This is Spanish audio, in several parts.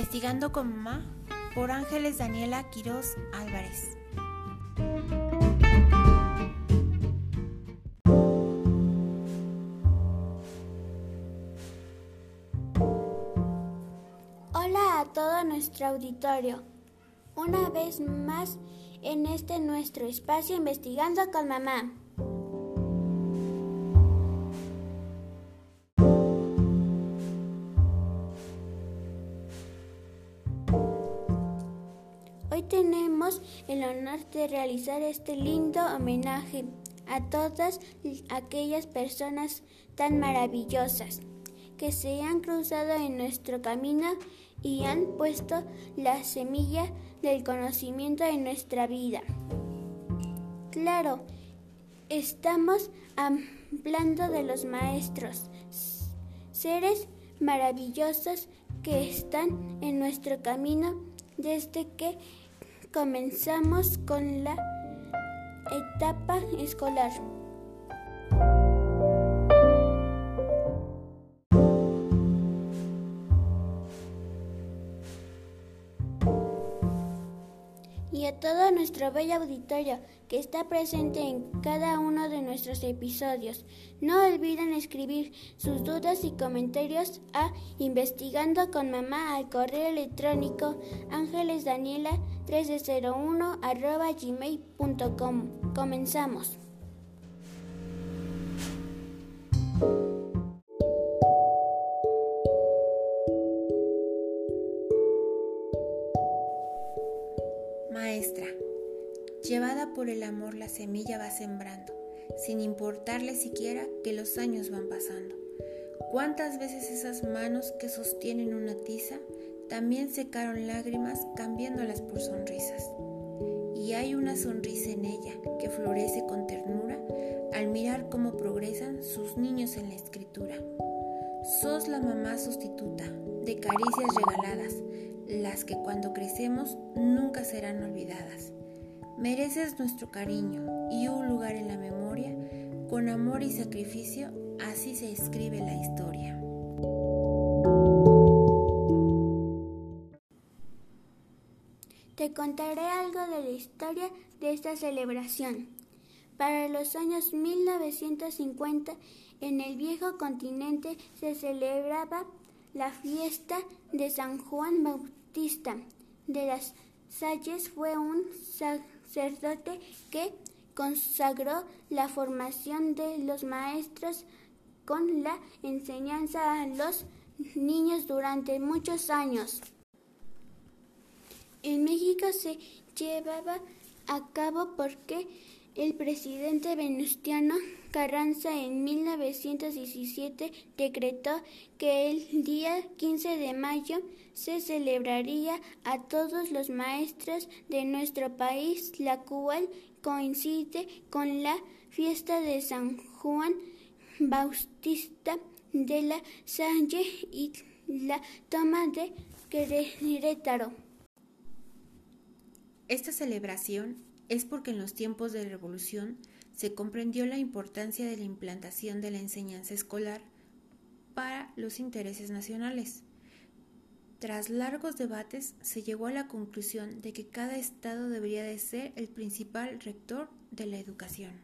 Investigando con mamá por Ángeles Daniela Quiroz Álvarez. Hola a todo nuestro auditorio. Una vez más en este nuestro espacio investigando con mamá. De realizar este lindo homenaje a todas aquellas personas tan maravillosas que se han cruzado en nuestro camino y han puesto la semilla del conocimiento en nuestra vida. Claro, estamos hablando de los maestros, seres maravillosos que están en nuestro camino desde que comenzamos con la etapa escolar. Y a todo nuestro bello auditorio que está presente en cada uno de nuestros episodios. No olviden escribir sus dudas y comentarios a investigando con mamá al correo electrónico ángelesdaniela.com 1301.gmail.com. Comenzamos. Maestra, llevada por el amor la semilla va sembrando, sin importarle siquiera que los años van pasando. ¿Cuántas veces esas manos que sostienen una tiza también secaron lágrimas cambiándolas por sonrisas? Y hay una sonrisa en ella que florece con ternura al mirar cómo progresan sus niños en la escritura. Sos la mamá sustituta de caricias regaladas, las que cuando crecemos nunca serán olvidadas. Mereces nuestro cariño y un lugar en la memoria, con amor y sacrificio, así se escribe la historia. Contaré algo de la historia de esta celebración. Para los años 1950, en el viejo continente se celebraba la fiesta de San Juan Bautista de las Salles fue un sacerdote que consagró la formación de los maestros con la enseñanza a los niños durante muchos años. Se llevaba a cabo porque el presidente Venustiano Carranza en 1917 decretó que el día 15 de mayo se celebraría a todos los maestros de nuestro país, la cual coincide con la fiesta de San Juan Bautista de la Salle y la toma de Querétaro. Esta celebración es porque en los tiempos de revolución se comprendió la importancia de la implantación de la enseñanza escolar para los intereses nacionales. Tras largos debates se llegó a la conclusión de que cada estado debería de ser el principal rector de la educación.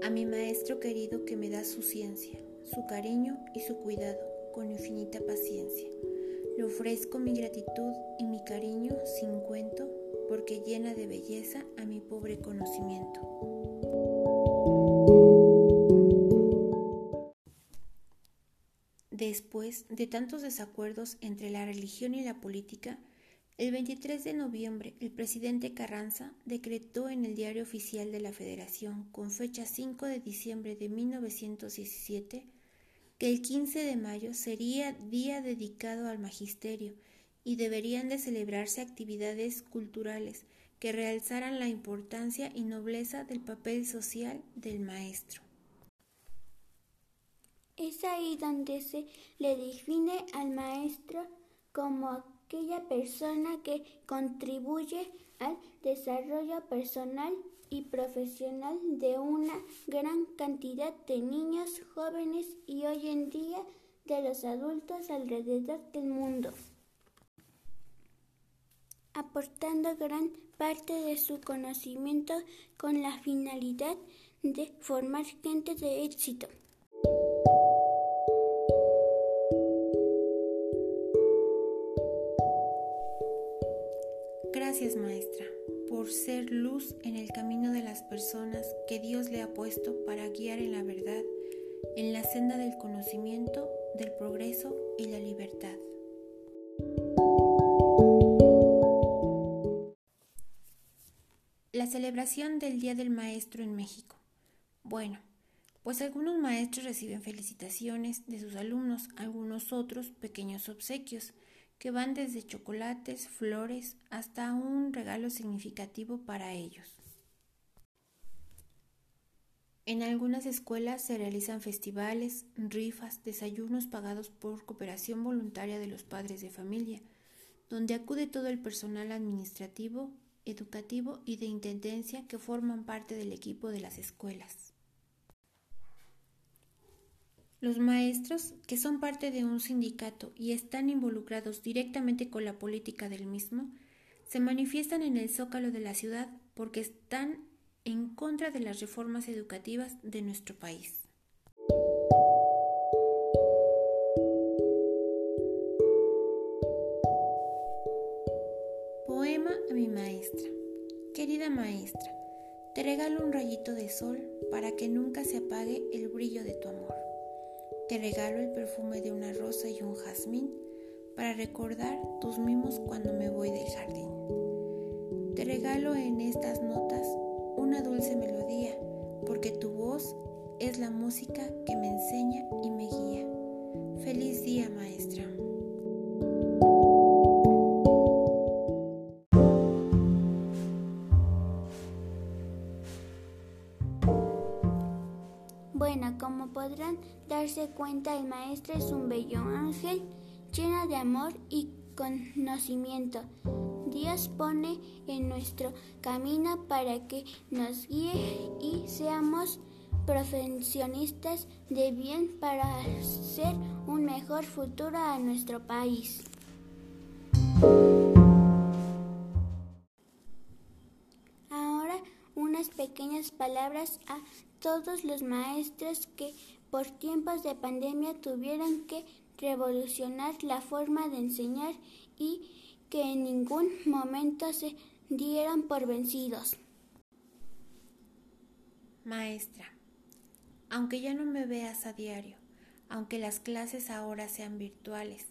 A mi maestro querido que me da su ciencia, su cariño y su cuidado con infinita paciencia. Le ofrezco mi gratitud y mi cariño sin cuento, porque llena de belleza a mi pobre conocimiento. Después de tantos desacuerdos entre la religión y la política, el 23 de noviembre el presidente Carranza decretó en el Diario Oficial de la Federación, con fecha 5 de diciembre de 1917, que el 15 de mayo sería día dedicado al magisterio y deberían de celebrarse actividades culturales que realzaran la importancia y nobleza del papel social del maestro. Es ahí donde se le define al maestro como aquella persona que contribuye al desarrollo personal y profesional de una gran cantidad de niños, jóvenes y hoy en día de los adultos alrededor del mundo, aportando gran parte de su conocimiento con la finalidad de formar gente de éxito. Ser luz en el camino de las personas que Dios le ha puesto para guiar en la verdad, en la senda del conocimiento, del progreso y la libertad. La celebración del Día del Maestro en México. Bueno, pues algunos maestros reciben felicitaciones de sus alumnos, algunos otros pequeños obsequios que van desde chocolates, flores, hasta un regalo significativo para ellos. En algunas escuelas se realizan festivales, rifas, desayunos pagados por cooperación voluntaria de los padres de familia, donde acude todo el personal administrativo, educativo y de intendencia que forman parte del equipo de las escuelas. Los maestros, que son parte de un sindicato y están involucrados directamente con la política del mismo, se manifiestan en el zócalo de la ciudad porque están en contra de las reformas educativas de nuestro país. Poema a mi maestra. Querida maestra, te regalo un rayito de sol para que nunca se apague el brillo de tu amor. Te regalo el perfume de una rosa y un jazmín para recordar tus mimos cuando me voy del jardín. Te regalo en estas notas una dulce melodía, porque tu voz es la música que me enseña Bueno, como podrán darse cuenta, el maestro es un bello ángel lleno de amor y conocimiento. Dios pone en nuestro camino para que nos guíe y seamos profesionistas de bien para hacer un mejor futuro a nuestro país. Pequeñas palabras a todos los maestros que por tiempos de pandemia tuvieron que revolucionar la forma de enseñar y que en ningún momento se dieran por vencidos. Maestra, aunque ya no me veas a diario, aunque las clases ahora sean virtuales,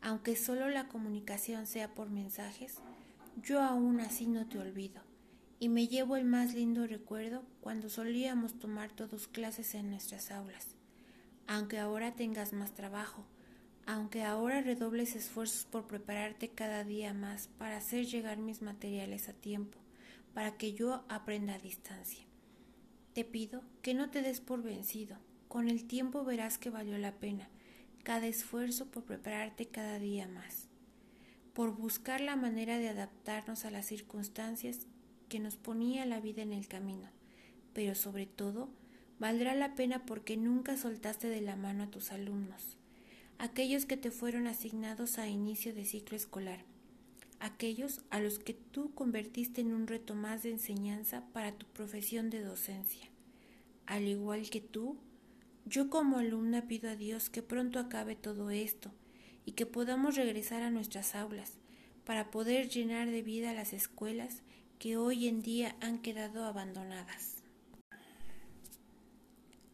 aunque solo la comunicación sea por mensajes, yo aún así no te olvido y me llevo el más lindo recuerdo cuando solíamos tomar todos clases en nuestras aulas. Aunque ahora tengas más trabajo, aunque ahora redobles esfuerzos por prepararte cada día más para hacer llegar mis materiales a tiempo, para que yo aprenda a distancia. Te pido que no te des por vencido, con el tiempo verás que valió la pena cada esfuerzo por prepararte cada día más, por buscar la manera de adaptarnos a las circunstancias que nos ponía la vida en el camino, pero sobre todo valdrá la pena porque nunca soltaste de la mano a tus alumnos, aquellos que te fueron asignados a inicio de ciclo escolar, aquellos a los que tú convertiste en un reto más de enseñanza para tu profesión de docencia. Al igual que tú, yo como alumna pido a Dios que pronto acabe todo esto y que podamos regresar a nuestras aulas para poder llenar de vida las escuelas que hoy en día han quedado abandonadas.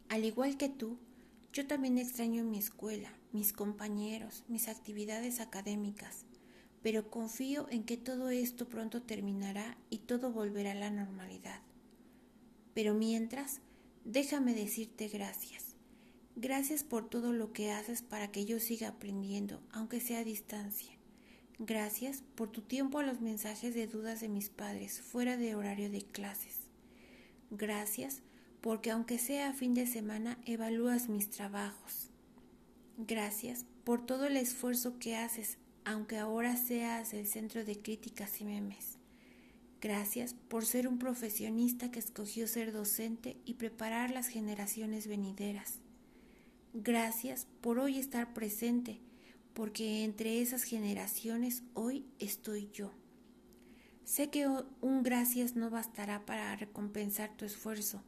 Al igual que tú, yo también extraño mi escuela, mis compañeros, mis actividades académicas, pero confío en que todo esto pronto terminará y todo volverá a la normalidad. Pero mientras, déjame decirte gracias. Gracias por todo lo que haces para que yo siga aprendiendo, aunque sea a distancia. Gracias por tu tiempo a los mensajes de dudas de mis padres fuera de horario de clases. Gracias porque aunque sea fin de semana evalúas mis trabajos. Gracias por todo el esfuerzo que haces aunque ahora seas el centro de críticas y memes. Gracias por ser un profesionista que escogió ser docente y preparar las generaciones venideras. Gracias por hoy estar presente, porque entre esas generaciones hoy estoy yo. Sé que un gracias no bastará para recompensar tu esfuerzo,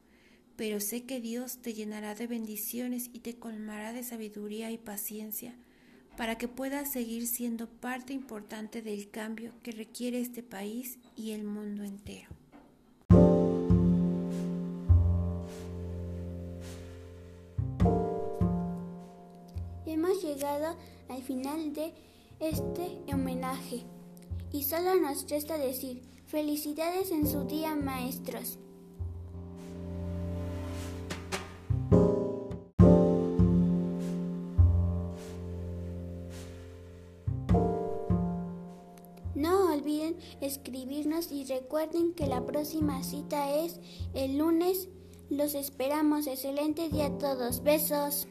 pero sé que Dios te llenará de bendiciones y te colmará de sabiduría y paciencia para que puedas seguir siendo parte importante del cambio que requiere este país y el mundo entero. Hemos llegado al final de este homenaje y solo nos resta decir felicidades en su día maestros. No olviden escribirnos y recuerden que la próxima cita es el lunes. Los esperamos. Excelente día a todos. Besos.